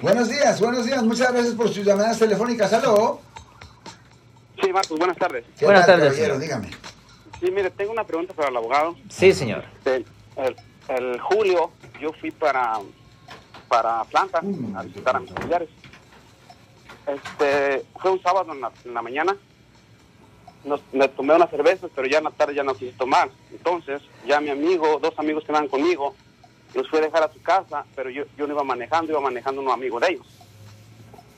Buenos días, buenos días. Muchas gracias por sus llamadas telefónicas. ¿Aló? Sí, Marcos, buenas tardes. ¿Qué Buenas tal, tardes, caballero? señor. Dígame. Sí, mire, tengo una pregunta para el abogado. Sí, señor. El, el- el julio yo fui para, para Atlanta Mm, a visitar a mis familiares. Este, fue un sábado en la, en la mañana. Nos, me tomé unas cervezas, pero ya en la tarde ya no quise tomar. Entonces, ya mi amigo, dos amigos que andaban conmigo, los fui a dejar a su casa, pero yo, yo no iba manejando, iba manejando un amigo de ellos.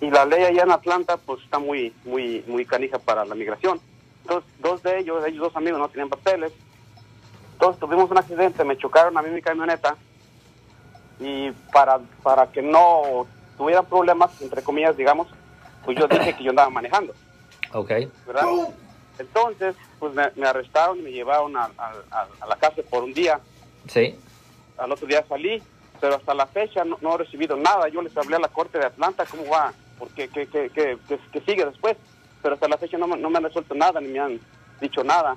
Y la ley allá en Atlanta, pues está muy, muy, muy canija para la migración. Entonces, dos de ellos, ellos dos amigos no tenían papeles. Entonces tuvimos un accidente, me chocaron a mí mi camioneta y para, para que no tuvieran problemas, entre comillas, digamos, pues yo dije que yo andaba manejando, Ok. ¿verdad? Entonces, pues me, me arrestaron y me llevaron a, a- a- a la cárcel por un día. Sí. Al otro día salí, pero hasta la fecha no, no he recibido nada. Yo les hablé a la corte de Atlanta, ¿cómo va? Porque qué, qué, qué, qué- sigue después. Pero hasta la fecha no, no me han resuelto nada, ni me han dicho nada.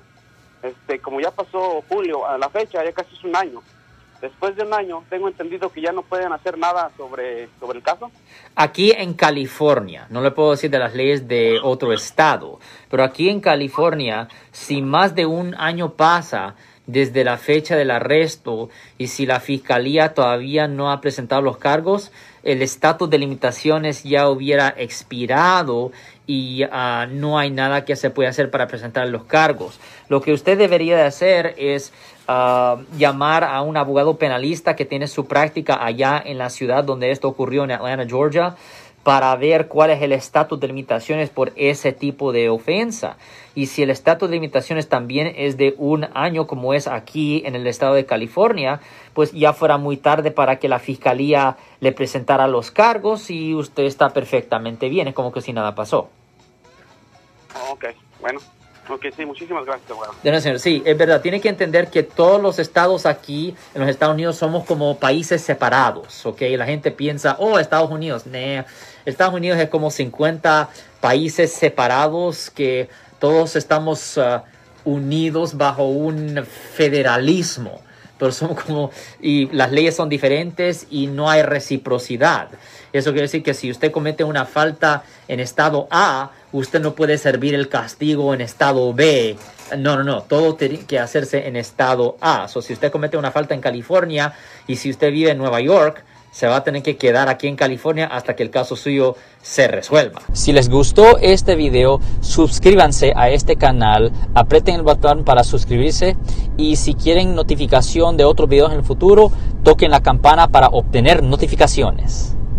Este, como ya pasó julio, a la fecha ya casi es un año. Después de un año, tengo entendido que ya no pueden hacer nada sobre, sobre el caso. Aquí en California, no le puedo decir de las leyes de otro estado, pero aquí en California, si más de un año pasa desde la fecha del arresto y si la fiscalía todavía no ha presentado los cargos, el estatus de limitaciones ya hubiera expirado y ah, no hay nada que se pueda hacer para presentar los cargos. Lo que usted debería de hacer es ah, llamar a un abogado penalista que tiene su práctica allá en la ciudad donde esto ocurrió en Atlanta, Georgia, para ver cuál es el estatus de limitaciones por ese tipo de ofensa. Y si el estatus de limitaciones también es de un año, como es aquí en el estado de California, pues ya fuera muy tarde para que la fiscalía le presentara los cargos y usted está perfectamente bien, es como que si nada pasó. ok, bueno. Ok, sí, muchísimas gracias, abogado. De nada, señor. Sí, es verdad. Tiene que entender que todos los estados aquí en los Estados Unidos somos como países separados, ¿ok? La gente piensa, oh, Estados Unidos. Nah. Estados Unidos es como 50 países separados que todos estamos ah, unidos bajo un federalismo. Pero son como, y las leyes son diferentes y no hay reciprocidad. Eso quiere decir que si usted comete una falta en estado A, usted no puede servir el castigo en estado B. No, no, no. Todo tiene que hacerse en estado A. So, si usted comete una falta en California y si usted vive en Nueva York, se va a tener que quedar aquí en California hasta que el caso suyo se resuelva. Si les gustó este video, suscríbanse a este canal, aprieten el botón para suscribirse y si quieren notificación de otros videos en el futuro, toquen la campana para obtener notificaciones.